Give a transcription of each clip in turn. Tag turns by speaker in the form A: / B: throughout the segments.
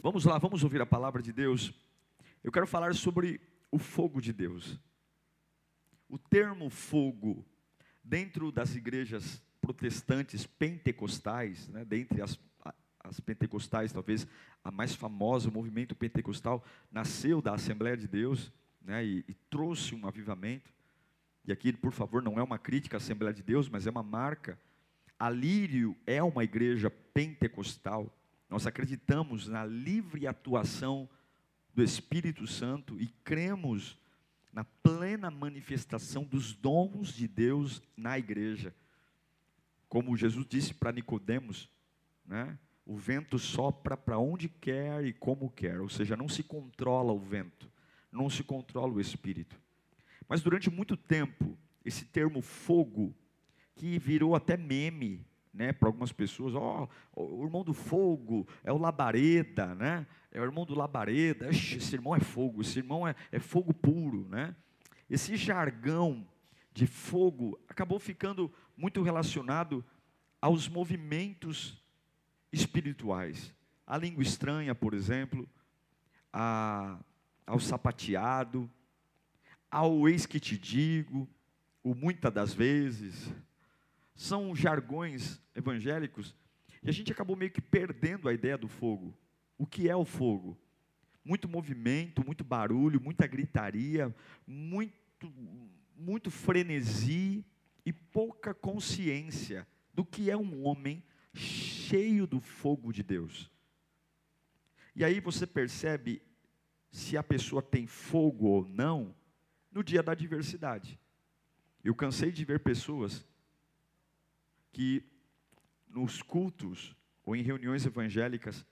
A: Vamos lá, vamos ouvir a palavra de Deus. Eu quero falar sobre o fogo de Deus. O termo fogo, dentro das igrejas protestantes pentecostais, né, dentre as, as pentecostais, talvez a mais famosa, o movimento pentecostal, nasceu da Assembleia de Deus né, e, e trouxe um avivamento. E aqui, por favor, não é uma crítica à Assembleia de Deus, mas é uma marca. A Lírio é uma igreja pentecostal. Nós acreditamos na livre atuação do Espírito Santo e cremos na plena manifestação dos dons de Deus na igreja. Como Jesus disse para Nicodemos, né? O vento sopra para onde quer e como quer, ou seja, não se controla o vento, não se controla o espírito. Mas durante muito tempo, esse termo fogo, que virou até meme né, para algumas pessoas, ó, oh, o irmão do fogo é o labareda, né? É o irmão do labareda, esse irmão é fogo, esse irmão é, é fogo puro, né? Esse jargão de fogo acabou ficando muito relacionado aos movimentos espirituais. A língua estranha, por exemplo, a, ao sapateado, ao eis que te digo, o muitas das vezes, são jargões evangélicos, e a gente acabou meio que perdendo a ideia do fogo. O que é o fogo? Muito movimento, muito barulho, muita gritaria, muito, muito frenesi e pouca consciência do que é um homem cheio do fogo de Deus. E aí você percebe se a pessoa tem fogo ou não no dia da adversidade. Eu cansei de ver pessoas que nos cultos ou em reuniões evangélicas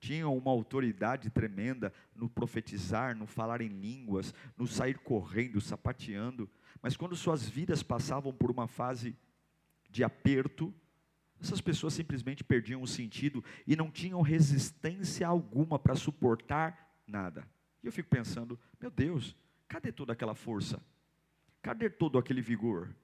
A: tinham uma autoridade tremenda no profetizar, no falar em línguas, no sair correndo, sapateando, mas quando suas vidas passavam por uma fase de aperto, essas pessoas simplesmente perdiam o sentido e não tinham resistência alguma para suportar nada. E eu fico pensando, meu Deus, cadê toda aquela força? Cadê todo aquele vigor?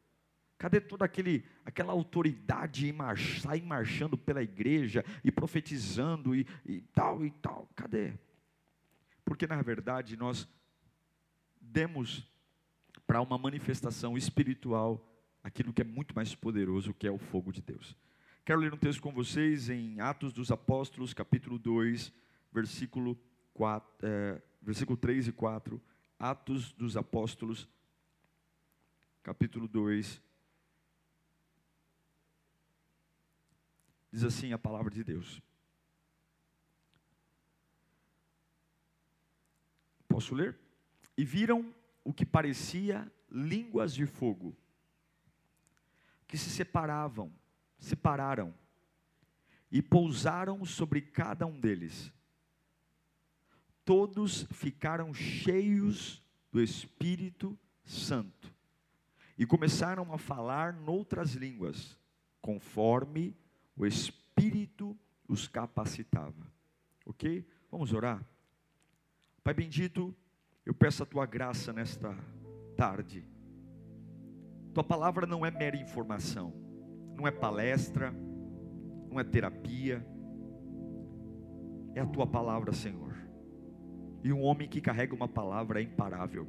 A: Cadê toda aquele, aquela autoridade em sair marchando pela igreja e profetizando e, e tal e tal? Cadê? Porque na verdade nós demos para uma manifestação espiritual aquilo que é muito mais poderoso, que é o fogo de Deus. Quero ler um texto com vocês em Atos dos Apóstolos, capítulo 2, versículo, 4, é, versículo 3 e 4. Atos dos Apóstolos, capítulo 2, Diz assim a palavra de Deus. Posso ler? E viram o que parecia línguas de fogo, que se separavam, separaram, e pousaram sobre cada um deles. Todos ficaram cheios do Espírito Santo e começaram a falar noutras línguas, conforme o Espírito os capacitava. Ok? Vamos orar? Pai bendito, eu peço a tua graça nesta tarde. Tua palavra não é mera informação, não é palestra, não é terapia, é a tua palavra, Senhor. E um homem que carrega uma palavra é imparável.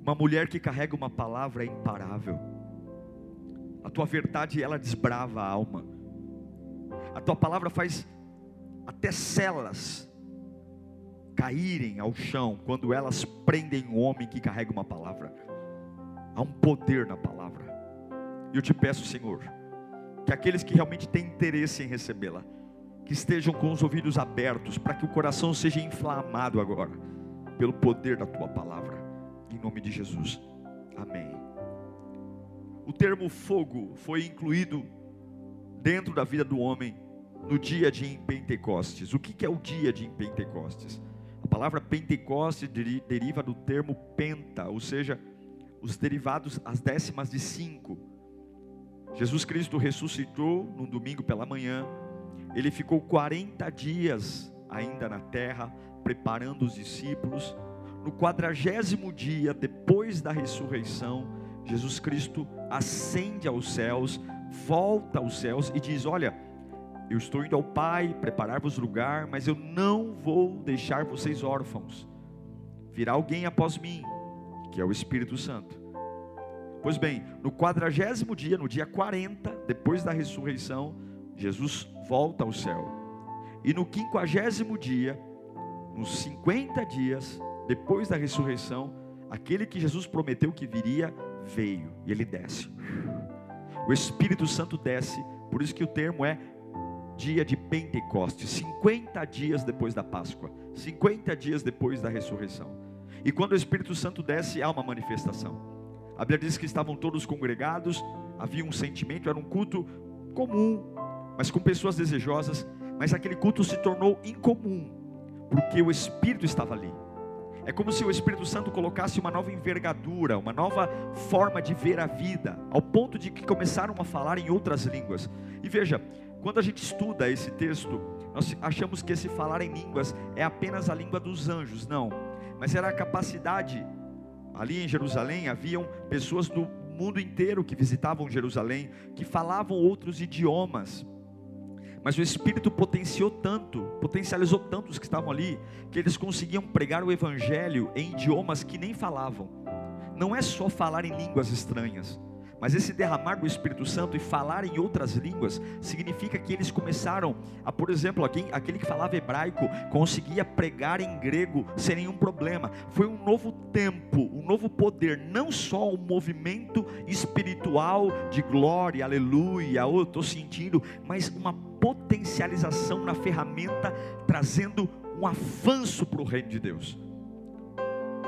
A: Uma mulher que carrega uma palavra é imparável. A tua verdade, ela desbrava a alma. A tua palavra faz até celas caírem ao chão quando elas prendem um homem que carrega uma palavra. Há um poder na palavra. E eu te peço, Senhor, que aqueles que realmente têm interesse em recebê-la, que estejam com os ouvidos abertos, para que o coração seja inflamado agora, pelo poder da tua palavra, em nome de Jesus. Amém o termo fogo foi incluído dentro da vida do homem no dia de Pentecostes. O que é o dia de Pentecostes? A palavra Pentecostes deriva do termo penta, ou seja, os derivados, as décimas de cinco. Jesus Cristo ressuscitou no domingo pela manhã, ele ficou 40 dias ainda na terra, preparando os discípulos. No quadragésimo dia, depois da ressurreição, Jesus Cristo ascende aos céus, volta aos céus e diz: Olha, eu estou indo ao Pai preparar-vos lugar, mas eu não vou deixar vocês órfãos. Virá alguém após mim, que é o Espírito Santo. Pois bem, no quadragésimo dia, no dia 40, depois da ressurreição, Jesus volta ao céu. E no quinquagésimo dia, nos 50 dias depois da ressurreição, aquele que Jesus prometeu que viria, veio e ele desce. O Espírito Santo desce, por isso que o termo é dia de Pentecostes, 50 dias depois da Páscoa, 50 dias depois da ressurreição. E quando o Espírito Santo desce, há uma manifestação. A Bíblia diz que estavam todos congregados, havia um sentimento, era um culto comum, mas com pessoas desejosas, mas aquele culto se tornou incomum, porque o Espírito estava ali. É como se o Espírito Santo colocasse uma nova envergadura, uma nova forma de ver a vida, ao ponto de que começaram a falar em outras línguas. E veja, quando a gente estuda esse texto, nós achamos que esse falar em línguas é apenas a língua dos anjos, não, mas era a capacidade. Ali em Jerusalém haviam pessoas do mundo inteiro que visitavam Jerusalém, que falavam outros idiomas. Mas o Espírito potenciou tanto, potencializou tanto os que estavam ali, que eles conseguiam pregar o Evangelho em idiomas que nem falavam. Não é só falar em línguas estranhas, mas esse derramar do Espírito Santo e falar em outras línguas significa que eles começaram a, por exemplo, aquele que falava hebraico conseguia pregar em grego sem nenhum problema. Foi um novo tempo, um novo poder, não só um movimento espiritual de glória, aleluia, eu estou sentindo, mas uma potencialização na ferramenta, trazendo um avanço para o reino de Deus.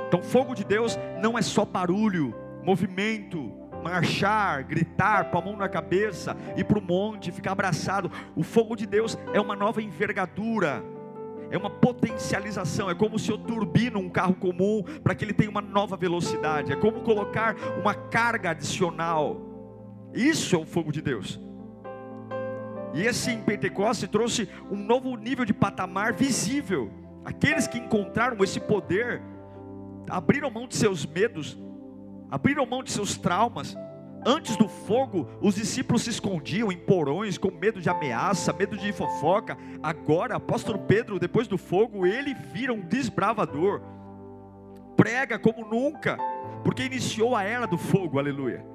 A: Então, fogo de Deus não é só barulho, movimento, marchar, gritar, com a mão na cabeça, ir para o monte, ficar abraçado. O fogo de Deus é uma nova envergadura, é uma potencialização, é como se eu turbino um carro comum para que ele tenha uma nova velocidade, é como colocar uma carga adicional. Isso é o fogo de Deus. E esse em Pentecoste trouxe um novo nível de patamar visível. Aqueles que encontraram esse poder abriram mão de seus medos, abriram mão de seus traumas. Antes do fogo, os discípulos se escondiam em porões com medo de ameaça, medo de fofoca. Agora, apóstolo Pedro, depois do fogo, ele vira um desbravador. Prega como nunca, porque iniciou a era do fogo, aleluia.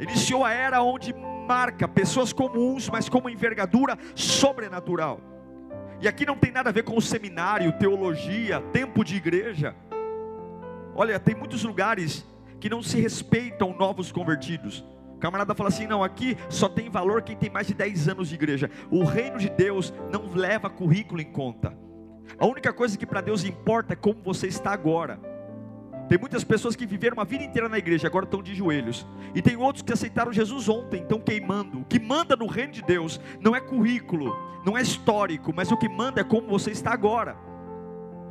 A: Iniciou a era onde marca pessoas comuns, mas com uma envergadura sobrenatural. E aqui não tem nada a ver com o seminário, teologia, tempo de igreja. Olha, tem muitos lugares que não se respeitam novos convertidos. O camarada fala assim: não, aqui só tem valor quem tem mais de 10 anos de igreja. O reino de Deus não leva currículo em conta. A única coisa que para Deus importa é como você está agora. Tem muitas pessoas que viveram uma vida inteira na igreja, agora estão de joelhos. E tem outros que aceitaram Jesus ontem, estão queimando. O que manda no reino de Deus não é currículo, não é histórico, mas o que manda é como você está agora.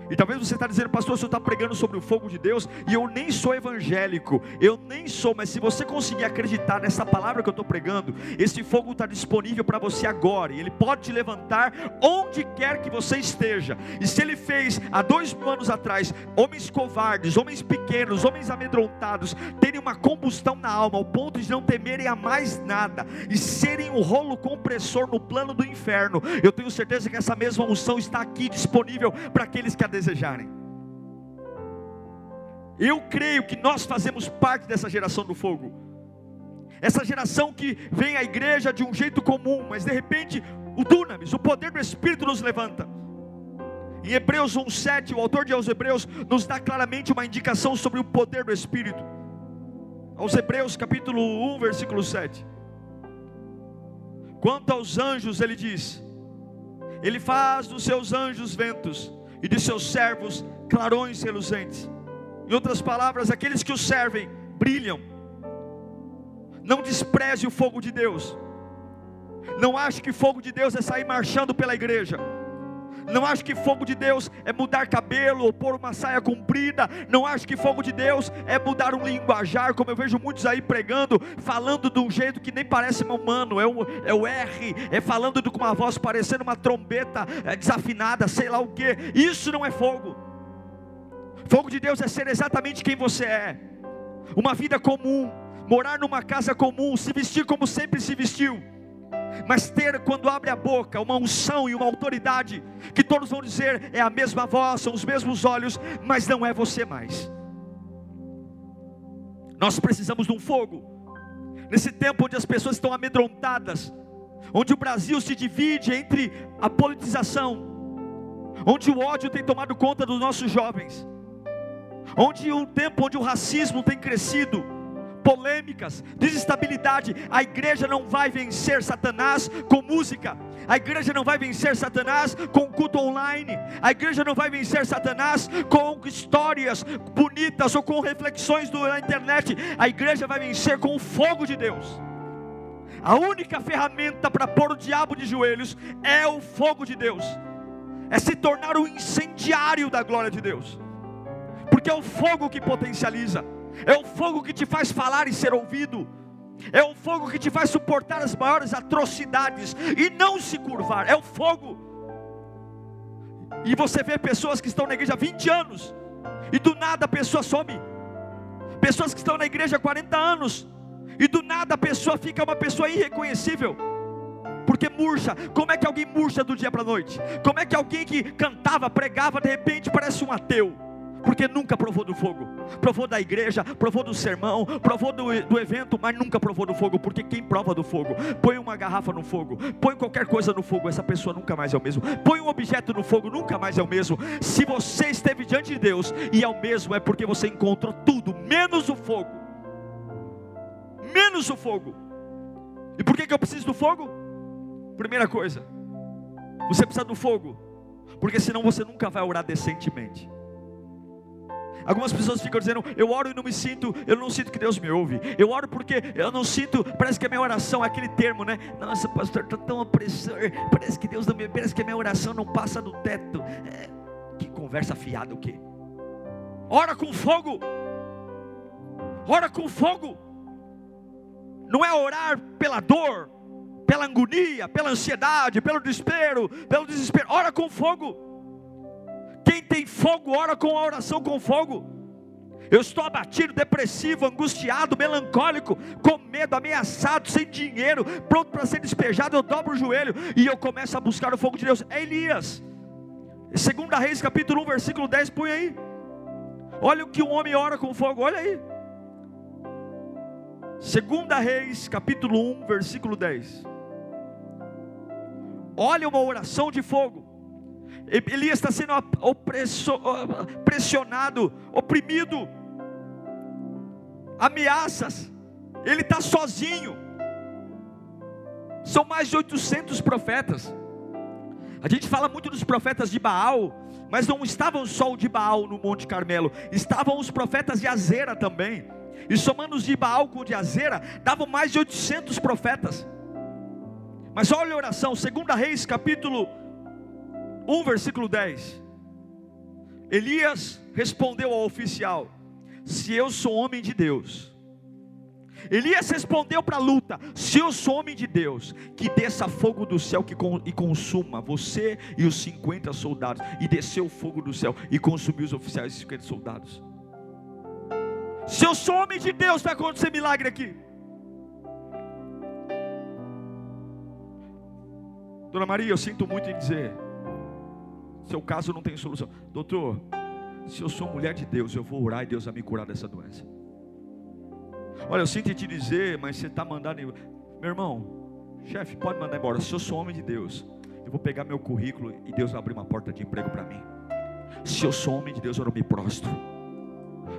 A: E talvez você está dizendo, pastor, o senhor está pregando sobre o fogo de Deus, e eu nem sou evangélico, eu nem sou, mas se você conseguir acreditar nessa palavra que eu estou pregando, esse fogo está disponível para você agora, e ele pode te levantar onde quer que você esteja. E se ele fez há dois mil anos atrás, homens covardes, homens pequenos, homens amedrontados, terem uma combustão na alma, ao ponto de não temerem a mais nada, e serem um rolo compressor no plano do inferno, eu tenho certeza que essa mesma unção está aqui disponível para aqueles que a desejarem. Eu creio que nós fazemos parte dessa geração do fogo. Essa geração que vem à igreja de um jeito comum, mas de repente o dunamis, o poder do Espírito nos levanta. Em Hebreus 1:7, o autor de aos Hebreus nos dá claramente uma indicação sobre o poder do Espírito. Aos Hebreus capítulo 1, versículo 7. Quanto aos anjos, ele diz: Ele faz dos seus anjos ventos e de seus servos clarões reluzentes. Em outras palavras, aqueles que o servem brilham. Não despreze o fogo de Deus. Não acho que fogo de Deus é sair marchando pela igreja. Não acho que fogo de Deus é mudar cabelo ou pôr uma saia comprida. Não acho que fogo de Deus é mudar um linguajar, como eu vejo muitos aí pregando, falando de um jeito que nem parece humano. É o, é o R, é falando com uma voz parecendo uma trombeta é, desafinada, sei lá o que. Isso não é fogo. Fogo de Deus é ser exatamente quem você é. Uma vida comum, morar numa casa comum, se vestir como sempre se vestiu mas ter quando abre a boca uma unção e uma autoridade que todos vão dizer é a mesma voz, são os mesmos olhos, mas não é você mais. Nós precisamos de um fogo. Nesse tempo onde as pessoas estão amedrontadas, onde o Brasil se divide entre a politização, onde o ódio tem tomado conta dos nossos jovens, onde um tempo onde o racismo tem crescido, polêmicas, desestabilidade. A igreja não vai vencer Satanás com música. A igreja não vai vencer Satanás com culto online. A igreja não vai vencer Satanás com histórias bonitas ou com reflexões na internet. A igreja vai vencer com o fogo de Deus. A única ferramenta para pôr o diabo de joelhos é o fogo de Deus. É se tornar o incendiário da glória de Deus. Porque é o fogo que potencializa é o fogo que te faz falar e ser ouvido, é o fogo que te faz suportar as maiores atrocidades e não se curvar, é o fogo. E você vê pessoas que estão na igreja há 20 anos, e do nada a pessoa some, pessoas que estão na igreja há 40 anos, e do nada a pessoa fica uma pessoa irreconhecível porque murcha. Como é que alguém murcha do dia para a noite? Como é que alguém que cantava, pregava, de repente parece um ateu? Porque nunca provou do fogo, provou da igreja, provou do sermão, provou do, do evento, mas nunca provou do fogo, porque quem prova do fogo, põe uma garrafa no fogo, põe qualquer coisa no fogo, essa pessoa nunca mais é o mesmo, põe um objeto no fogo, nunca mais é o mesmo. Se você esteve diante de Deus e é o mesmo, é porque você encontrou tudo, menos o fogo, menos o fogo. E por que, que eu preciso do fogo? Primeira coisa, você precisa do fogo, porque senão você nunca vai orar decentemente. Algumas pessoas ficam dizendo: Eu oro e não me sinto, eu não sinto que Deus me ouve. Eu oro porque eu não sinto, parece que a minha oração é aquele termo, né? Nossa, pastor, estou tão opressor. Parece que Deus não me, parece que a minha oração não passa do teto. É, que conversa fiada o quê? Ora com fogo. Ora com fogo. Não é orar pela dor, pela agonia, pela ansiedade, pelo desespero, pelo desespero. Ora com fogo. Tem fogo, ora com a oração com fogo. Eu estou abatido, depressivo, angustiado, melancólico, com medo, ameaçado, sem dinheiro, pronto para ser despejado. Eu dobro o joelho e eu começo a buscar o fogo de Deus. É Elias, 2 Reis, capítulo 1, versículo 10. Põe aí. Olha o que um homem ora com fogo, olha aí. 2 Reis, capítulo 1, versículo 10. Olha uma oração de fogo. Elias está sendo pressionado, oprimido, ameaças, ele está sozinho. São mais de 800 profetas. A gente fala muito dos profetas de Baal, mas não estavam só o de Baal no Monte Carmelo, estavam os profetas de Azera também. E somando os de Baal com o de Azera, davam mais de 800 profetas. Mas olha a oração, 2 Reis, capítulo 1, versículo 10. Elias respondeu ao oficial: Se eu sou homem de Deus, Elias respondeu para a luta: Se eu sou homem de Deus, que desça fogo do céu que e consuma você e os 50 soldados. E desceu o fogo do céu e consumiu os oficiais e 50 soldados. Se eu sou homem de Deus, vai acontecer milagre aqui. Dona Maria, eu sinto muito em dizer, seu caso não tem solução. Doutor, se eu sou mulher de Deus, eu vou orar e Deus vai me curar dessa doença. Olha, eu sinto te dizer, mas você está mandando. Meu irmão, chefe, pode mandar embora. Se eu sou homem de Deus, eu vou pegar meu currículo e Deus vai abrir uma porta de emprego para mim. Se eu sou homem de Deus, eu não me prostro.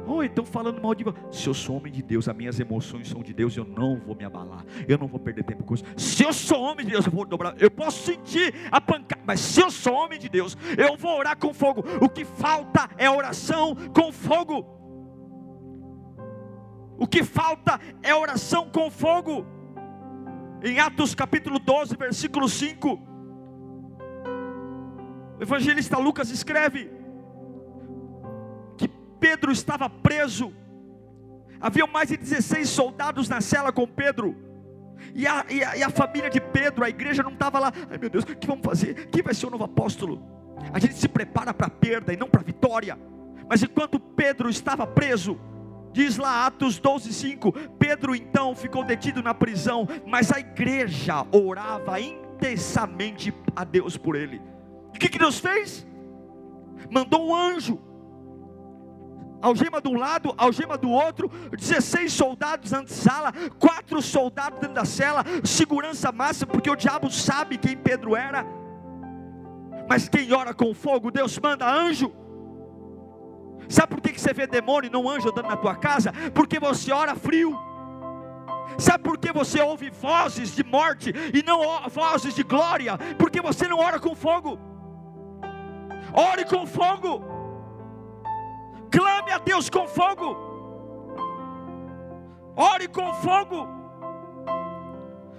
A: Oh, então falando mal de Se eu sou homem de Deus, as minhas emoções são de Deus, eu não vou me abalar. Eu não vou perder tempo com isso. Se eu sou homem de Deus, eu vou dobrar. Eu posso sentir a pancada, mas se eu sou homem de Deus, eu vou orar com fogo. O que falta é oração com fogo. O que falta é oração com fogo. Em Atos capítulo 12, versículo 5, o evangelista Lucas escreve Pedro estava preso, havia mais de 16 soldados na cela com Pedro, e a, e a, e a família de Pedro, a igreja não estava lá, ai meu Deus, o que vamos fazer? Quem vai ser o novo apóstolo? A gente se prepara para a perda e não para a vitória, mas enquanto Pedro estava preso, Diz lá Atos 12, 5: Pedro então ficou detido na prisão, mas a igreja orava intensamente a Deus por ele. O que, que Deus fez? Mandou um anjo, algema de um lado, algema do outro, 16 soldados na sala, quatro soldados dentro da cela, segurança máxima, porque o diabo sabe quem Pedro era. Mas quem ora com fogo, Deus manda anjo. Sabe por que você vê demônio e não anjo andando na tua casa? Porque você ora frio. Sabe por que você ouve vozes de morte e não vozes de glória? Porque você não ora com fogo. Ore com fogo. Clame a Deus com fogo. Ore com fogo.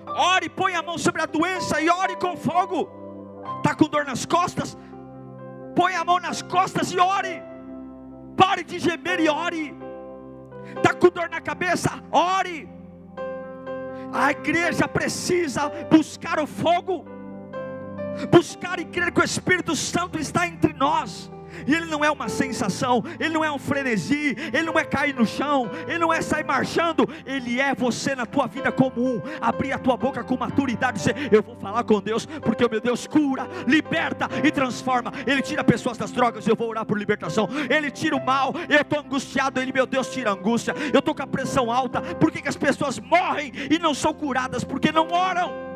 A: Ore, põe a mão sobre a doença e ore com fogo. Está com dor nas costas? Põe a mão nas costas e ore. Pare de gemer e ore. Está com dor na cabeça? Ore. A igreja precisa buscar o fogo, buscar e crer que o Espírito Santo está entre nós. E ele não é uma sensação, ele não é um frenesi, ele não é cair no chão, ele não é sair marchando, ele é você na tua vida comum. Abrir a tua boca com maturidade e dizer: Eu vou falar com Deus, porque o meu Deus cura, liberta e transforma. Ele tira pessoas das drogas, eu vou orar por libertação. Ele tira o mal, eu estou angustiado, ele, meu Deus, tira a angústia. Eu estou com a pressão alta, por que, que as pessoas morrem e não são curadas? Porque não oram.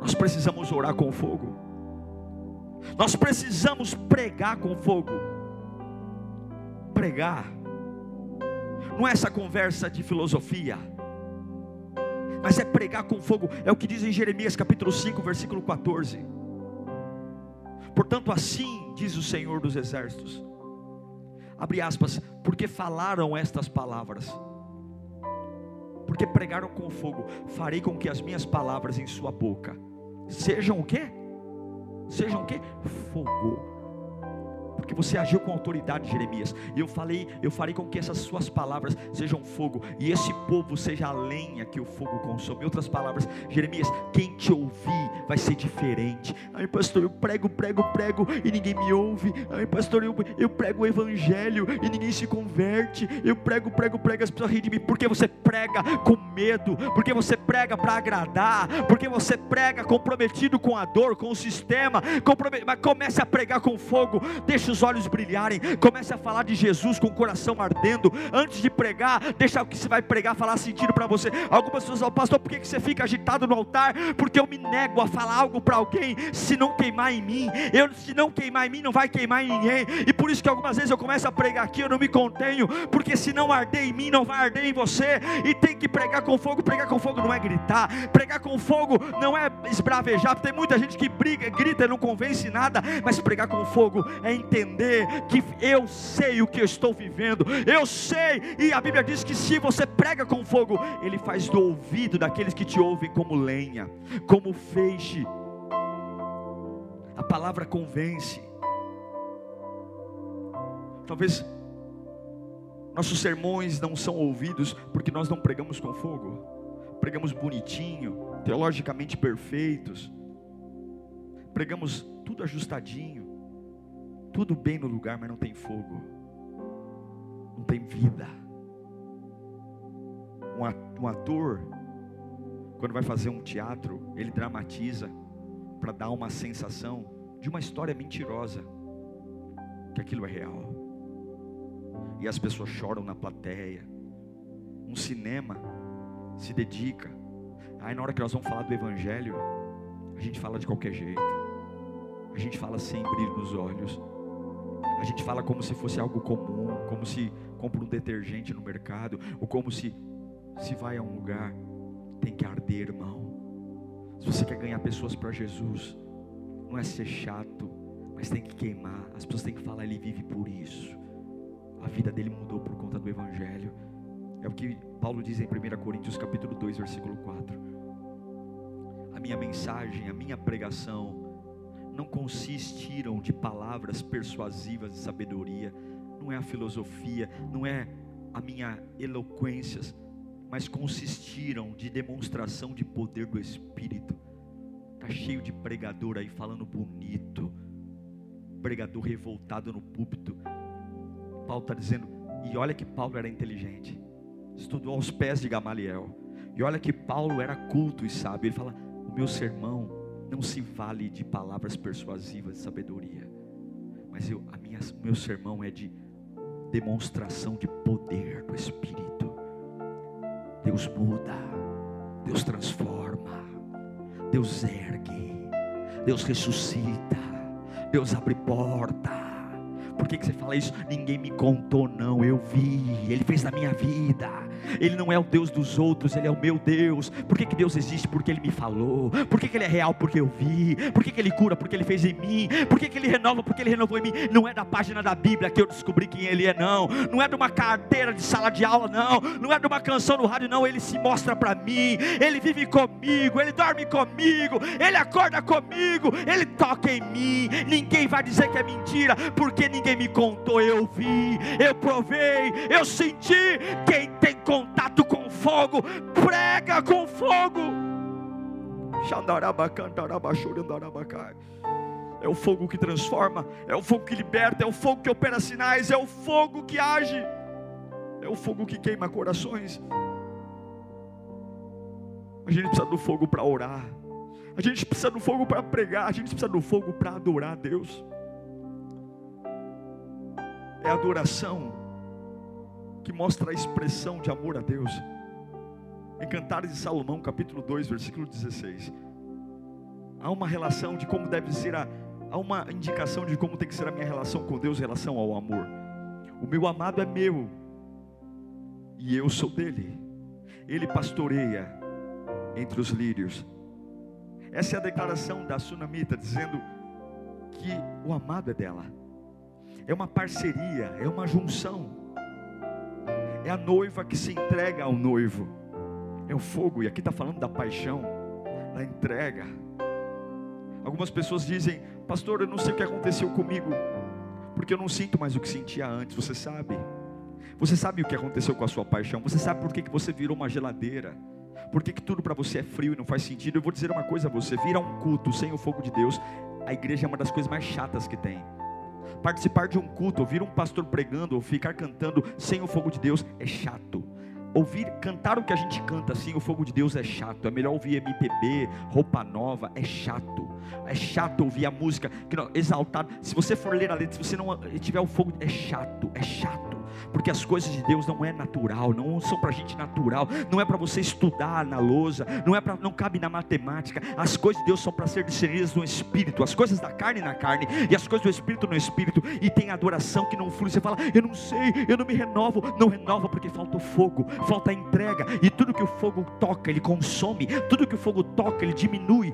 A: Nós precisamos orar com fogo. Nós precisamos pregar com fogo. Pregar. Não é essa conversa de filosofia. Mas é pregar com fogo. É o que diz em Jeremias capítulo 5, versículo 14. Portanto, assim diz o Senhor dos Exércitos. Abre aspas, porque falaram estas palavras. Porque pregaram com fogo, farei com que as minhas palavras em sua boca sejam o quê? Sejam o quê? Fogo porque você agiu com autoridade, Jeremias. E eu falei, eu farei com que essas suas palavras sejam fogo, e esse povo seja a lenha que o fogo consome. Em outras palavras, Jeremias, quem te ouvir vai ser diferente. Ai, pastor, eu prego, prego, prego e ninguém me ouve. Ai, pastor, eu, eu prego o evangelho e ninguém se converte. Eu prego, prego, prego, as pessoas riem de mim, porque você prega com medo, porque você prega para agradar, porque você prega comprometido com a dor, com o sistema, mas comece a pregar com fogo. Deixa os olhos brilharem, comece a falar de Jesus com o coração ardendo. Antes de pregar, deixa o que você vai pregar falar sentido para você. Algumas pessoas falam, pastor, por que você fica agitado no altar? Porque eu me nego a falar algo para alguém se não queimar em mim. Eu, se não queimar em mim, não vai queimar em ninguém. E por isso que algumas vezes eu começo a pregar aqui, eu não me contenho, porque se não arder em mim, não vai arder em você. E tem que pregar com fogo. Pregar com fogo não é gritar, pregar com fogo não é esbravejar. Tem muita gente que briga, grita não convence nada, mas pregar com fogo é entender que eu sei o que eu estou vivendo, eu sei, e a Bíblia diz que se você prega com fogo, Ele faz do ouvido daqueles que te ouvem como lenha, como feixe. A palavra convence. Talvez nossos sermões não são ouvidos porque nós não pregamos com fogo, pregamos bonitinho, teologicamente perfeitos, pregamos tudo ajustadinho, tudo bem no lugar, mas não tem fogo, não tem vida. Um ator, quando vai fazer um teatro, ele dramatiza para dar uma sensação de uma história mentirosa, que aquilo é real. E as pessoas choram na plateia. Um cinema se dedica. Aí na hora que nós vamos falar do evangelho, a gente fala de qualquer jeito. A gente fala sem brilho nos olhos. A gente fala como se fosse algo comum, como se compra um detergente no mercado, ou como se se vai a um lugar, tem que arder, irmão. Se você quer ganhar pessoas para Jesus, não é ser chato, mas tem que queimar. As pessoas têm que falar, ele vive por isso. A vida dele mudou por conta do Evangelho. É o que Paulo diz em 1 Coríntios capítulo 2, versículo 4. A minha mensagem, a minha pregação não consistiram de palavras persuasivas de sabedoria, não é a filosofia, não é a minha eloquência, mas consistiram de demonstração de poder do Espírito. Está cheio de pregador aí falando bonito, pregador revoltado no púlpito. Paulo está dizendo, e olha que Paulo era inteligente, estudou aos pés de Gamaliel, e olha que Paulo era culto e sábio. Ele fala: o meu sermão não se vale de palavras persuasivas de sabedoria, mas a minha, meu sermão é de demonstração de poder do Espírito. Deus muda, Deus transforma, Deus ergue, Deus ressuscita, Deus abre porta. Por que, que você fala isso? Ninguém me contou, não. Eu vi, Ele fez na minha vida. Ele não é o Deus dos outros, Ele é o meu Deus. Por que, que Deus existe? Porque Ele me falou. Por que, que Ele é real? Porque eu vi. Por que, que Ele cura? Porque Ele fez em mim. Por que, que Ele renova? Porque Ele renovou em mim. Não é da página da Bíblia que eu descobri quem Ele é, não. Não é de uma carteira de sala de aula, não. Não é de uma canção no rádio, não. Ele se mostra para mim. Ele vive comigo. Ele dorme comigo. Ele acorda comigo. Ele toca em mim. Ninguém vai dizer que é mentira, porque ninguém me contou. Eu vi, eu provei, eu senti. Quem tem contato com fogo, prega com fogo. É o fogo que transforma, é o fogo que liberta, é o fogo que opera sinais, é o fogo que age, é o fogo que queima corações. A gente precisa do fogo para orar, a gente precisa do fogo para pregar, a gente precisa do fogo para adorar a Deus. É adoração que mostra a expressão de amor a Deus. Em Cantares de Salomão, capítulo 2, versículo 16. Há uma relação de como deve ser a, há uma indicação de como tem que ser a minha relação com Deus em relação ao amor. O meu amado é meu e eu sou dele. Ele pastoreia entre os lírios. Essa é a declaração da sunamita dizendo que o amado é dela. É uma parceria, é uma junção é a noiva que se entrega ao noivo, é o fogo, e aqui está falando da paixão, da entrega. Algumas pessoas dizem, pastor, eu não sei o que aconteceu comigo, porque eu não sinto mais o que sentia antes, você sabe? Você sabe o que aconteceu com a sua paixão, você sabe por que, que você virou uma geladeira, por que, que tudo para você é frio e não faz sentido. Eu vou dizer uma coisa a você: vira um culto sem o fogo de Deus, a igreja é uma das coisas mais chatas que tem. Participar de um culto, ouvir um pastor pregando, ou ficar cantando sem o fogo de Deus é chato. Ouvir, cantar o que a gente canta assim, o fogo de Deus é chato. É melhor ouvir MPB, roupa nova, é chato. É chato ouvir a música que. Se você for ler a letra, se você não tiver o fogo, é chato, é chato porque as coisas de Deus não é natural, não são para gente natural, não é para você estudar na lousa, não é para, não cabe na matemática. As coisas de Deus são para ser discernidas no espírito, as coisas da carne na carne e as coisas do espírito no espírito. E tem adoração que não flui. Você fala, eu não sei, eu não me renovo, não renova porque falta o fogo, falta a entrega e tudo que o fogo toca ele consome, tudo que o fogo toca ele diminui.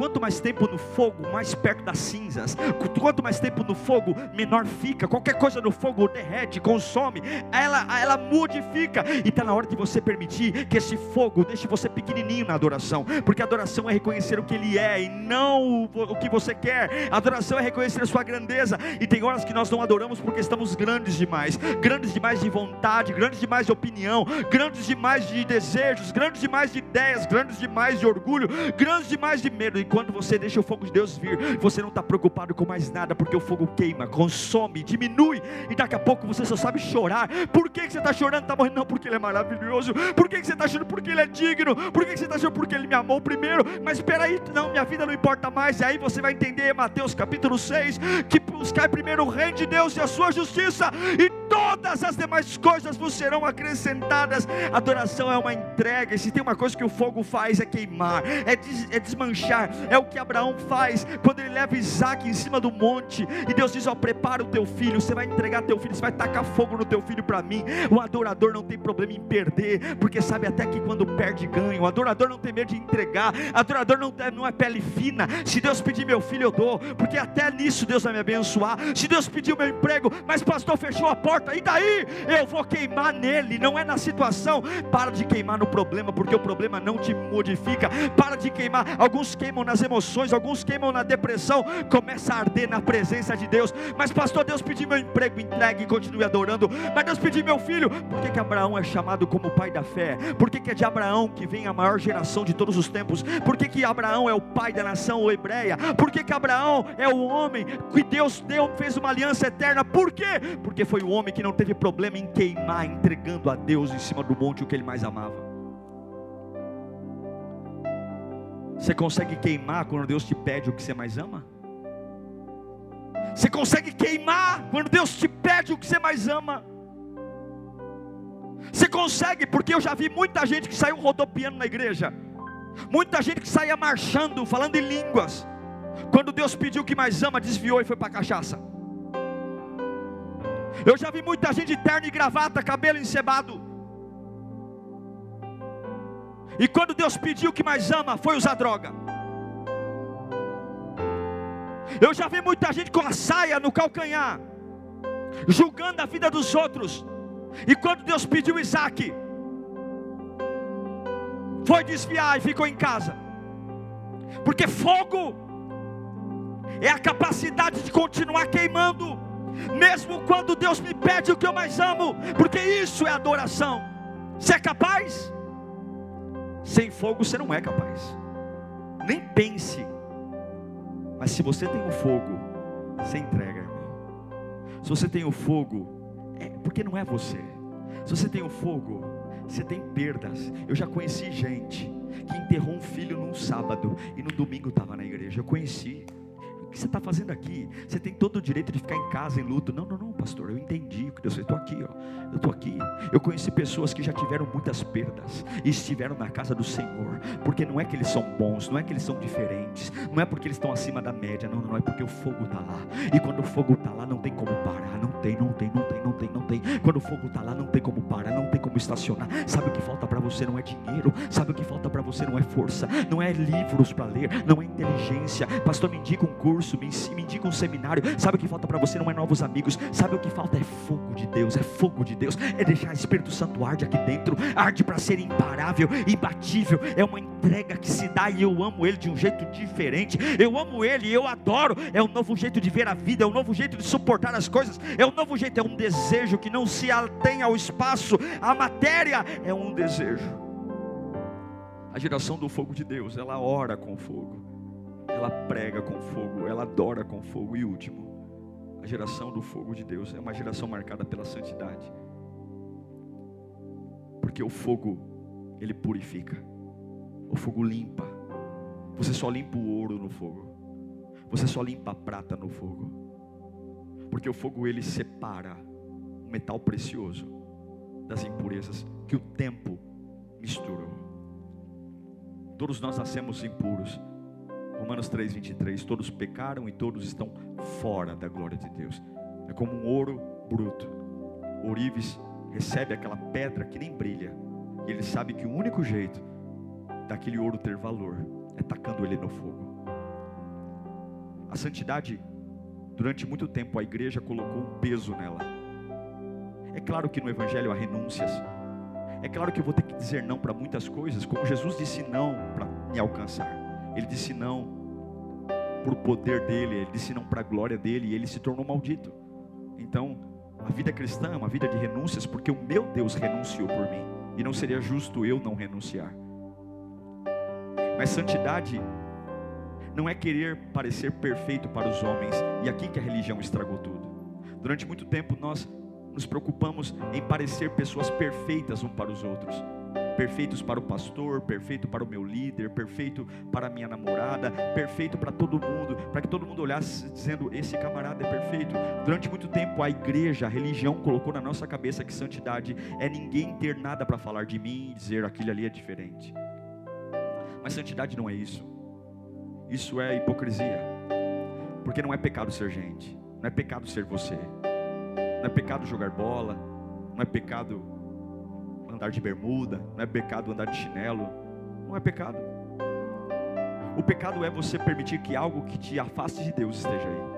A: Quanto mais tempo no fogo, mais perto das cinzas. Quanto mais tempo no fogo, menor fica. Qualquer coisa no fogo derrete, consome ela, ela modifica. E está na hora de você permitir que esse fogo deixe você pequenininho na adoração, porque adoração é reconhecer o que Ele é e não o, que você quer. Adoração é reconhecer a sua grandeza. E tem horas que nós não adoramos porque estamos grandes demais grandes demais de vontade, grandes demais de opinião, grandes demais de desejos, grandes demais de ideias, grandes demais de orgulho, grandes demais de medo. E quando você deixa o fogo de Deus vir, você não está preocupado com mais nada, porque o fogo queima, consome, diminui, e daqui a pouco você só sabe chorar. Por que, que você está chorando? Está morrendo? Não, porque Ele é maravilhoso. Por que, que você está chorando? Porque Ele é digno. Por que, que você está chorando? Porque Ele me amou primeiro. Mas espera aí, não, minha vida não importa mais. E aí você vai entender, Mateus capítulo 6, que buscar primeiro o reino de Deus e a sua justiça, e todas as demais coisas vos serão acrescentadas. Adoração é uma entrega. E se tem uma coisa que o fogo faz, é queimar, é, des, é desmanchar. É o que Abraão faz quando ele leva Isaac em cima do monte. E Deus diz: Ó, prepara o teu filho. Você vai entregar teu filho, você vai tacar fogo no teu filho para mim. O adorador não tem problema em perder, porque sabe até que quando perde, ganha. O adorador não tem medo de entregar. O adorador não, não é pele fina. Se Deus pedir meu filho, eu dou, porque até nisso Deus vai me abençoar. Se Deus pedir o meu emprego, mas pastor fechou a porta e daí? Eu vou queimar nele, não é na situação. Para de queimar no problema, porque o problema não te modifica. Para de queimar. Alguns queimam nas emoções, alguns queimam na depressão. Começa a arder na presença de Deus. Mas, pastor, Deus pediu meu emprego, entregue e continue adorando. Mas Deus pediu meu filho. Por que, que Abraão é chamado como pai da fé? Por que, que é de Abraão que vem a maior geração de todos os tempos? Por que, que Abraão é o pai da nação hebreia? Por que, que Abraão é o homem que Deus deu, fez uma aliança eterna? Por quê? Porque foi o homem que não teve problema em queimar, entregando a Deus em cima do monte o que ele mais amava. Você consegue queimar quando Deus te pede o que você mais ama? Você consegue queimar quando Deus te pede o que você mais ama? Você consegue, porque eu já vi muita gente que saiu rodopiando na igreja, muita gente que saía marchando, falando em línguas. Quando Deus pediu o que mais ama, desviou e foi para a cachaça. Eu já vi muita gente de terno e gravata, cabelo encebado. E quando Deus pediu o que mais ama, foi usar droga. Eu já vi muita gente com a saia no calcanhar, julgando a vida dos outros. E quando Deus pediu Isaac, foi desviar e ficou em casa. Porque fogo é a capacidade de continuar queimando, mesmo quando Deus me pede o que eu mais amo, porque isso é adoração. Você é capaz? Sem fogo você não é capaz. Nem pense. Mas se você tem o fogo, você entrega, irmão. Se você tem o fogo, é porque não é você. Se você tem o fogo, você tem perdas. Eu já conheci gente que enterrou um filho num sábado e no domingo estava na igreja. Eu conheci. Que você está fazendo aqui? Você tem todo o direito de ficar em casa em luto. Não, não, não, pastor. Eu entendi o que Deus. Eu estou aqui, ó. Eu estou aqui. Eu conheci pessoas que já tiveram muitas perdas e estiveram na casa do Senhor. Porque não é que eles são bons, não é que eles são diferentes, não é porque eles estão acima da média. Não, não, não é porque o fogo está lá. E quando o fogo está lá, não tem como parar. Não tem, não tem, não tem, não tem, não tem. Quando o fogo está lá, não tem como parar, não tem como estacionar. Sabe o que falta para você? Não é dinheiro. Sabe o que falta para você? Não é força. Não é livros para ler. Não é inteligência. Pastor, me indica um curso curso, me, me indica um seminário. Sabe o que falta para você? Não é novos amigos. Sabe o que falta? É fogo de Deus. É fogo de Deus. É deixar o Espírito Santo arde aqui dentro. Arde para ser imparável, imbatível. É uma entrega que se dá e eu amo Ele de um jeito diferente. Eu amo Ele e eu adoro. É um novo jeito de ver a vida. É um novo jeito de suportar as coisas. É um novo jeito. É um desejo que não se atém ao espaço. A matéria é um desejo. A geração do fogo de Deus, ela ora com fogo ela prega com fogo, ela adora com fogo. E último, a geração do fogo de Deus é uma geração marcada pela santidade. Porque o fogo, ele purifica. O fogo limpa. Você só limpa o ouro no fogo. Você só limpa a prata no fogo. Porque o fogo ele separa o metal precioso das impurezas que o tempo misturou. Todos nós nascemos impuros. Romanos 3, 23. Todos pecaram e todos estão fora da glória de Deus. É como um ouro bruto. O recebe aquela pedra que nem brilha. E ele sabe que o único jeito daquele ouro ter valor é tacando ele no fogo. A santidade, durante muito tempo, a igreja colocou um peso nela. É claro que no Evangelho há renúncias. É claro que eu vou ter que dizer não para muitas coisas, como Jesus disse não para me alcançar. Ele disse não por poder dele, ele disse não para a glória dele, e ele se tornou maldito. Então, a vida cristã é uma vida de renúncias, porque o meu Deus renunciou por mim, e não seria justo eu não renunciar. Mas santidade não é querer parecer perfeito para os homens, e aqui que a religião estragou tudo. Durante muito tempo nós nos preocupamos em parecer pessoas perfeitas um para os outros perfeitos para o pastor, perfeito para o meu líder, perfeito para a minha namorada, perfeito para todo mundo, para que todo mundo olhasse dizendo: esse camarada é perfeito. Durante muito tempo a igreja, a religião colocou na nossa cabeça que santidade é ninguém ter nada para falar de mim e dizer aquilo ali é diferente. Mas santidade não é isso. Isso é hipocrisia. Porque não é pecado ser gente, não é pecado ser você, não é pecado jogar bola, não é pecado andar de bermuda, não é pecado andar de chinelo, não é pecado. O pecado é você permitir que algo que te afaste de Deus esteja aí.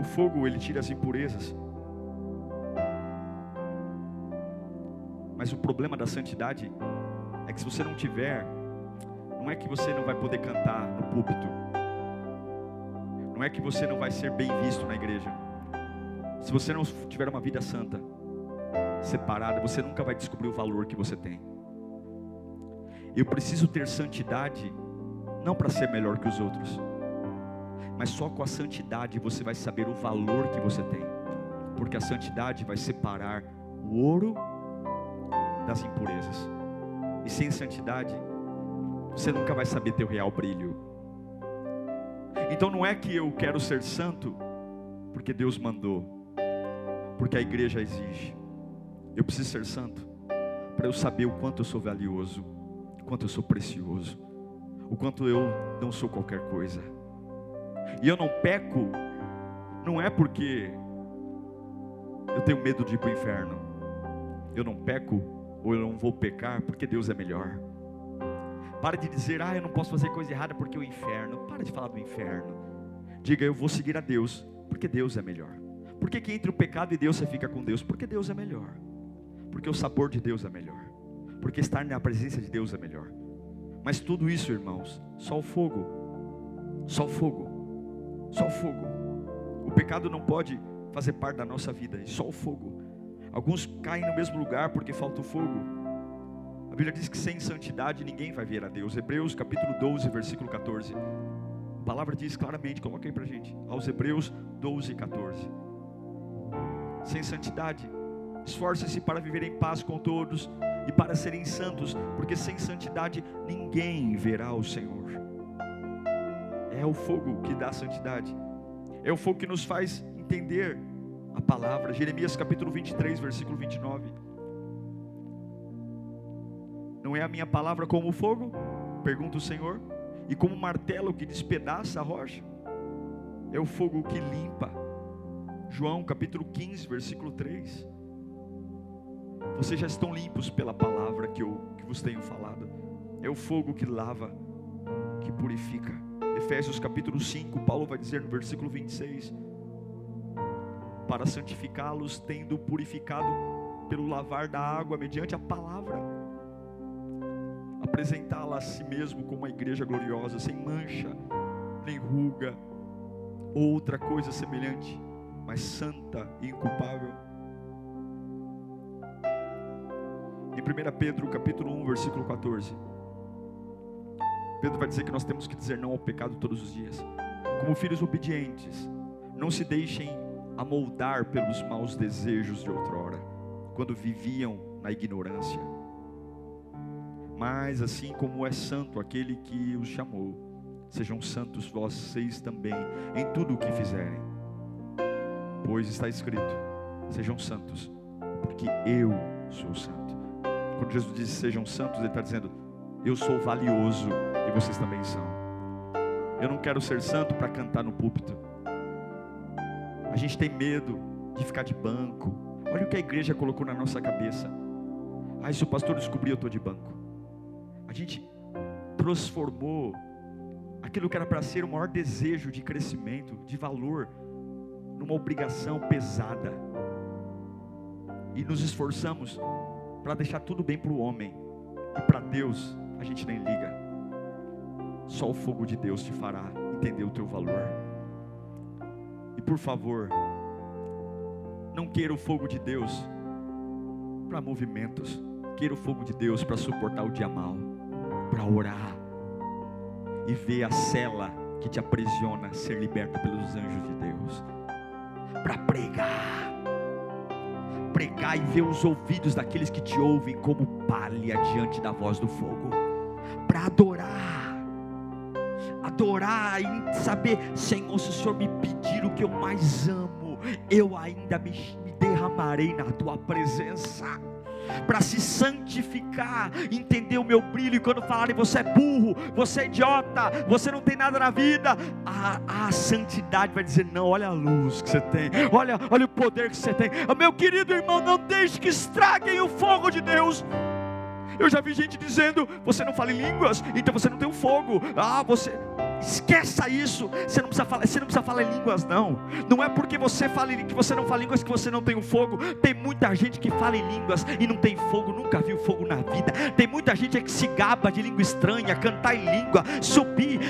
A: O fogo, ele tira as impurezas. Mas o problema da santidade é que se você não tiver, não é que você não vai poder cantar no púlpito, não é que você não vai ser bem visto na igreja. Se você não tiver uma vida santa, separada, você nunca vai descobrir o valor que você tem. Eu preciso ter santidade, não para ser melhor que os outros, mas só com a santidade você vai saber o valor que você tem, porque a santidade vai separar o ouro das impurezas, e sem santidade, você nunca vai saber ter o real brilho. Então não é que eu quero ser santo, porque Deus mandou, porque a igreja exige. Eu preciso ser santo para eu saber o quanto eu sou valioso, o quanto eu sou precioso, o quanto eu não sou qualquer coisa. E eu não peco, não é porque eu tenho medo de ir para o inferno. Eu não peco ou eu não vou pecar porque Deus é melhor. Para de dizer, ah, eu não posso fazer coisa errada porque o inferno. Para de falar do inferno. Diga, eu vou seguir a Deus porque Deus é melhor. Por que, que entre o pecado e Deus você fica com Deus? Porque Deus é melhor. Porque o sabor de Deus é melhor. Porque estar na presença de Deus é melhor. Mas tudo isso, irmãos, só o fogo. Só o fogo só o fogo. O pecado não pode fazer parte da nossa vida, só o fogo. Alguns caem no mesmo lugar porque falta o fogo. A Bíblia diz que sem santidade ninguém vai ver a Deus. Hebreus capítulo 12, versículo 14. A palavra diz claramente, coloca aí pra gente. Aos Hebreus 12, 14. Sem santidade, esforce-se para viver em paz com todos e para serem santos, porque sem santidade ninguém verá o Senhor. É o fogo que dá santidade. É o fogo que nos faz entender a palavra. Jeremias capítulo 23, versículo 29. Não é a minha palavra como fogo? Pergunta o Senhor. E como martelo que despedaça a rocha? É o fogo que limpa. João capítulo 15, versículo 3. Vocês já estão limpos pela palavra que eu que vos tenho falado. É o fogo que lava, que purifica. Efésios capítulo 5, Paulo vai dizer no versículo 26: Para santificá-los, tendo purificado pelo lavar da água mediante a palavra, apresentá-la a si mesmo como uma igreja gloriosa, sem mancha, nem ruga, outra coisa semelhante, mas santa e inculpável. Em 1 Pedro capítulo 1, versículo 14. Pedro vai dizer que nós temos que dizer não ao pecado todos os dias. Como filhos obedientes, não se deixem amoldar pelos maus desejos de outrora, quando viviam na ignorância. Mas assim como é santo aquele que os chamou, sejam santos vocês também em tudo o que fizerem. Pois está escrito: sejam santos, porque eu sou santo. Quando Jesus diz sejam santos, Ele está dizendo: eu sou valioso e vocês também são. Eu não quero ser santo para cantar no púlpito. A gente tem medo de ficar de banco. Olha o que a igreja colocou na nossa cabeça. Ah, se o pastor descobrir, eu estou de banco. A gente transformou aquilo que era para ser o maior desejo de crescimento, de valor, numa obrigação pesada. E nos esforçamos para deixar tudo bem para o homem e para Deus a gente nem liga. Só o fogo de Deus te fará entender o teu valor. E por favor, não queira o fogo de Deus para movimentos. Queira o fogo de Deus para suportar o dia mal, para orar e ver a cela que te aprisiona ser liberta pelos anjos de Deus, para pregar, pregar e ver os ouvidos daqueles que te ouvem como palha diante da voz do fogo para adorar. Adorar e saber, Senhor, se o Senhor me pedir o que eu mais amo, eu ainda me, me derramarei na tua presença para se santificar, entender o meu brilho. E quando falarem você é burro, você é idiota, você não tem nada na vida, a, a santidade vai dizer: não, olha a luz que você tem, olha, olha o poder que você tem. Meu querido irmão, não deixe que estraguem o fogo de Deus. Eu já vi gente dizendo: você não fala em línguas, então você não tem o um fogo. Ah, você. Esqueça isso. Você não precisa falar, você não precisa falar em línguas não. Não é porque você fala que você não fala em línguas que você não tem o fogo. Tem muita gente que fala em línguas e não tem fogo, nunca viu fogo na vida. Tem muita gente que se gaba de língua estranha, cantar em língua, subir,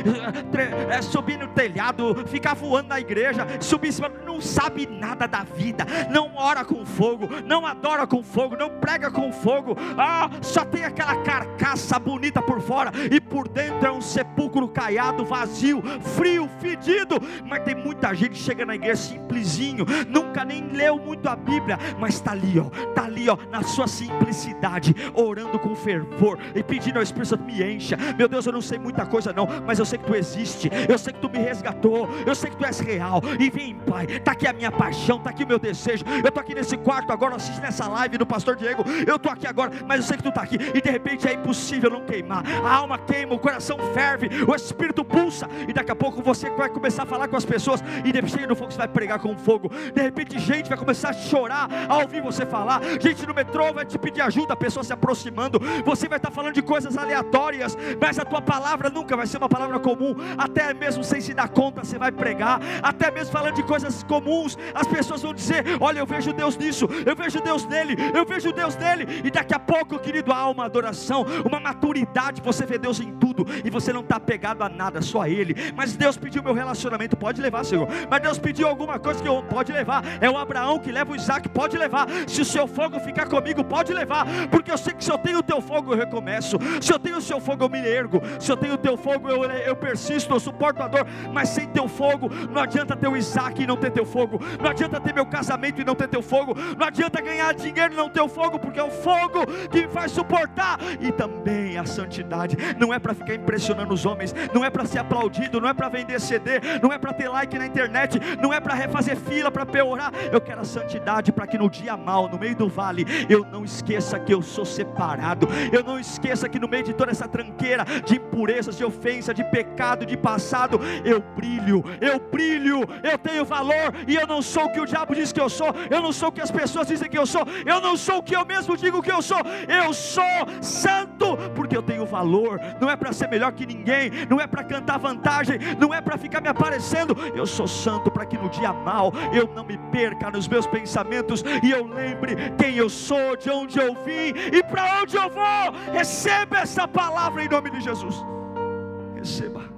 A: é, subir no telhado, ficar voando na igreja, subir em cima, não sabe nada da vida. Não ora com fogo, não adora com fogo, não prega com fogo. Ah, só tem aquela carcaça bonita por fora e por dentro é um sepulcro caiado, vazio, frio, fedido. Mas tem muita gente que chega na igreja simplesinho, nunca nem leu muito a Bíblia, mas está ali, ó, está ali, ó, na sua simplicidade, orando com fervor e pedindo ao Espírito Santo me encha. Meu Deus, eu não sei muita coisa não, mas eu sei que tu existe, eu sei que tu me resgatou, eu sei que tu és real. E vem, Pai, está aqui a minha paixão, está aqui o meu desejo. Eu estou aqui nesse quarto agora, assistindo nessa live do Pastor Diego. Eu estou aqui agora, mas eu sei que tu está aqui. E de repente é impossível não queimar. A alma queima, o coração ferve, o espírito pulsa. E daqui a pouco você vai começar a falar com as pessoas. E de repente no fogo você vai pregar com fogo. De repente, gente vai começar a chorar ao ouvir você falar. Gente no metrô vai te pedir ajuda, a pessoa se aproximando. Você vai estar falando de coisas aleatórias, mas a tua palavra nunca vai ser uma palavra comum. Até mesmo sem se dar conta, você vai pregar. Até mesmo falando de coisas comuns, as pessoas vão dizer: Olha, eu vejo Deus nisso, eu vejo Deus nele, eu vejo Deus nele. E daqui a pouco, querido, há uma adoração, uma maturidade. Você vê Deus em tudo e você não está pegado a nada, só a Ele. Mas Deus pediu meu relacionamento, pode levar, Senhor. Mas Deus pediu alguma coisa que eu pode levar. É o Abraão que leva o Isaac, pode levar. Se o seu fogo ficar comigo, pode levar. Porque eu sei que se eu tenho o teu fogo, eu recomeço. Se eu tenho o seu fogo, eu me ergo. Se eu tenho o teu fogo, eu, eu persisto, eu suporto a dor. Mas sem teu fogo, não adianta ter o Isaac e não ter teu fogo. Não adianta ter meu casamento e não ter teu fogo. Não adianta ganhar dinheiro e não ter o fogo, porque é o fogo que vai suportar. E também a santidade. Não é para ficar impressionando os homens, não é para ser aplaudido, não é para vender CD, não é para ter like na internet, não é para refazer fila para piorar. Eu quero a santidade para que no dia mal, no meio do vale, eu não esqueça que eu sou separado. Eu não esqueça que no meio de toda essa tranqueira de impurezas, de ofensa, de pecado, de passado, eu brilho, eu brilho, eu tenho valor e eu não sou o que o diabo diz que eu sou, eu não sou o que as pessoas dizem que eu sou, eu não sou o que eu mesmo digo que eu sou, eu sou santo, porque eu tenho valor, não é para ser melhor que ninguém, não é para cantar vantagem, não é para ficar me aparecendo, eu sou santo para que no dia mal eu não me perca nos meus pensamentos e eu lembre quem eu sou, de onde eu vim e para onde eu vou. Receba essa palavra em nome de Jesus. Receba.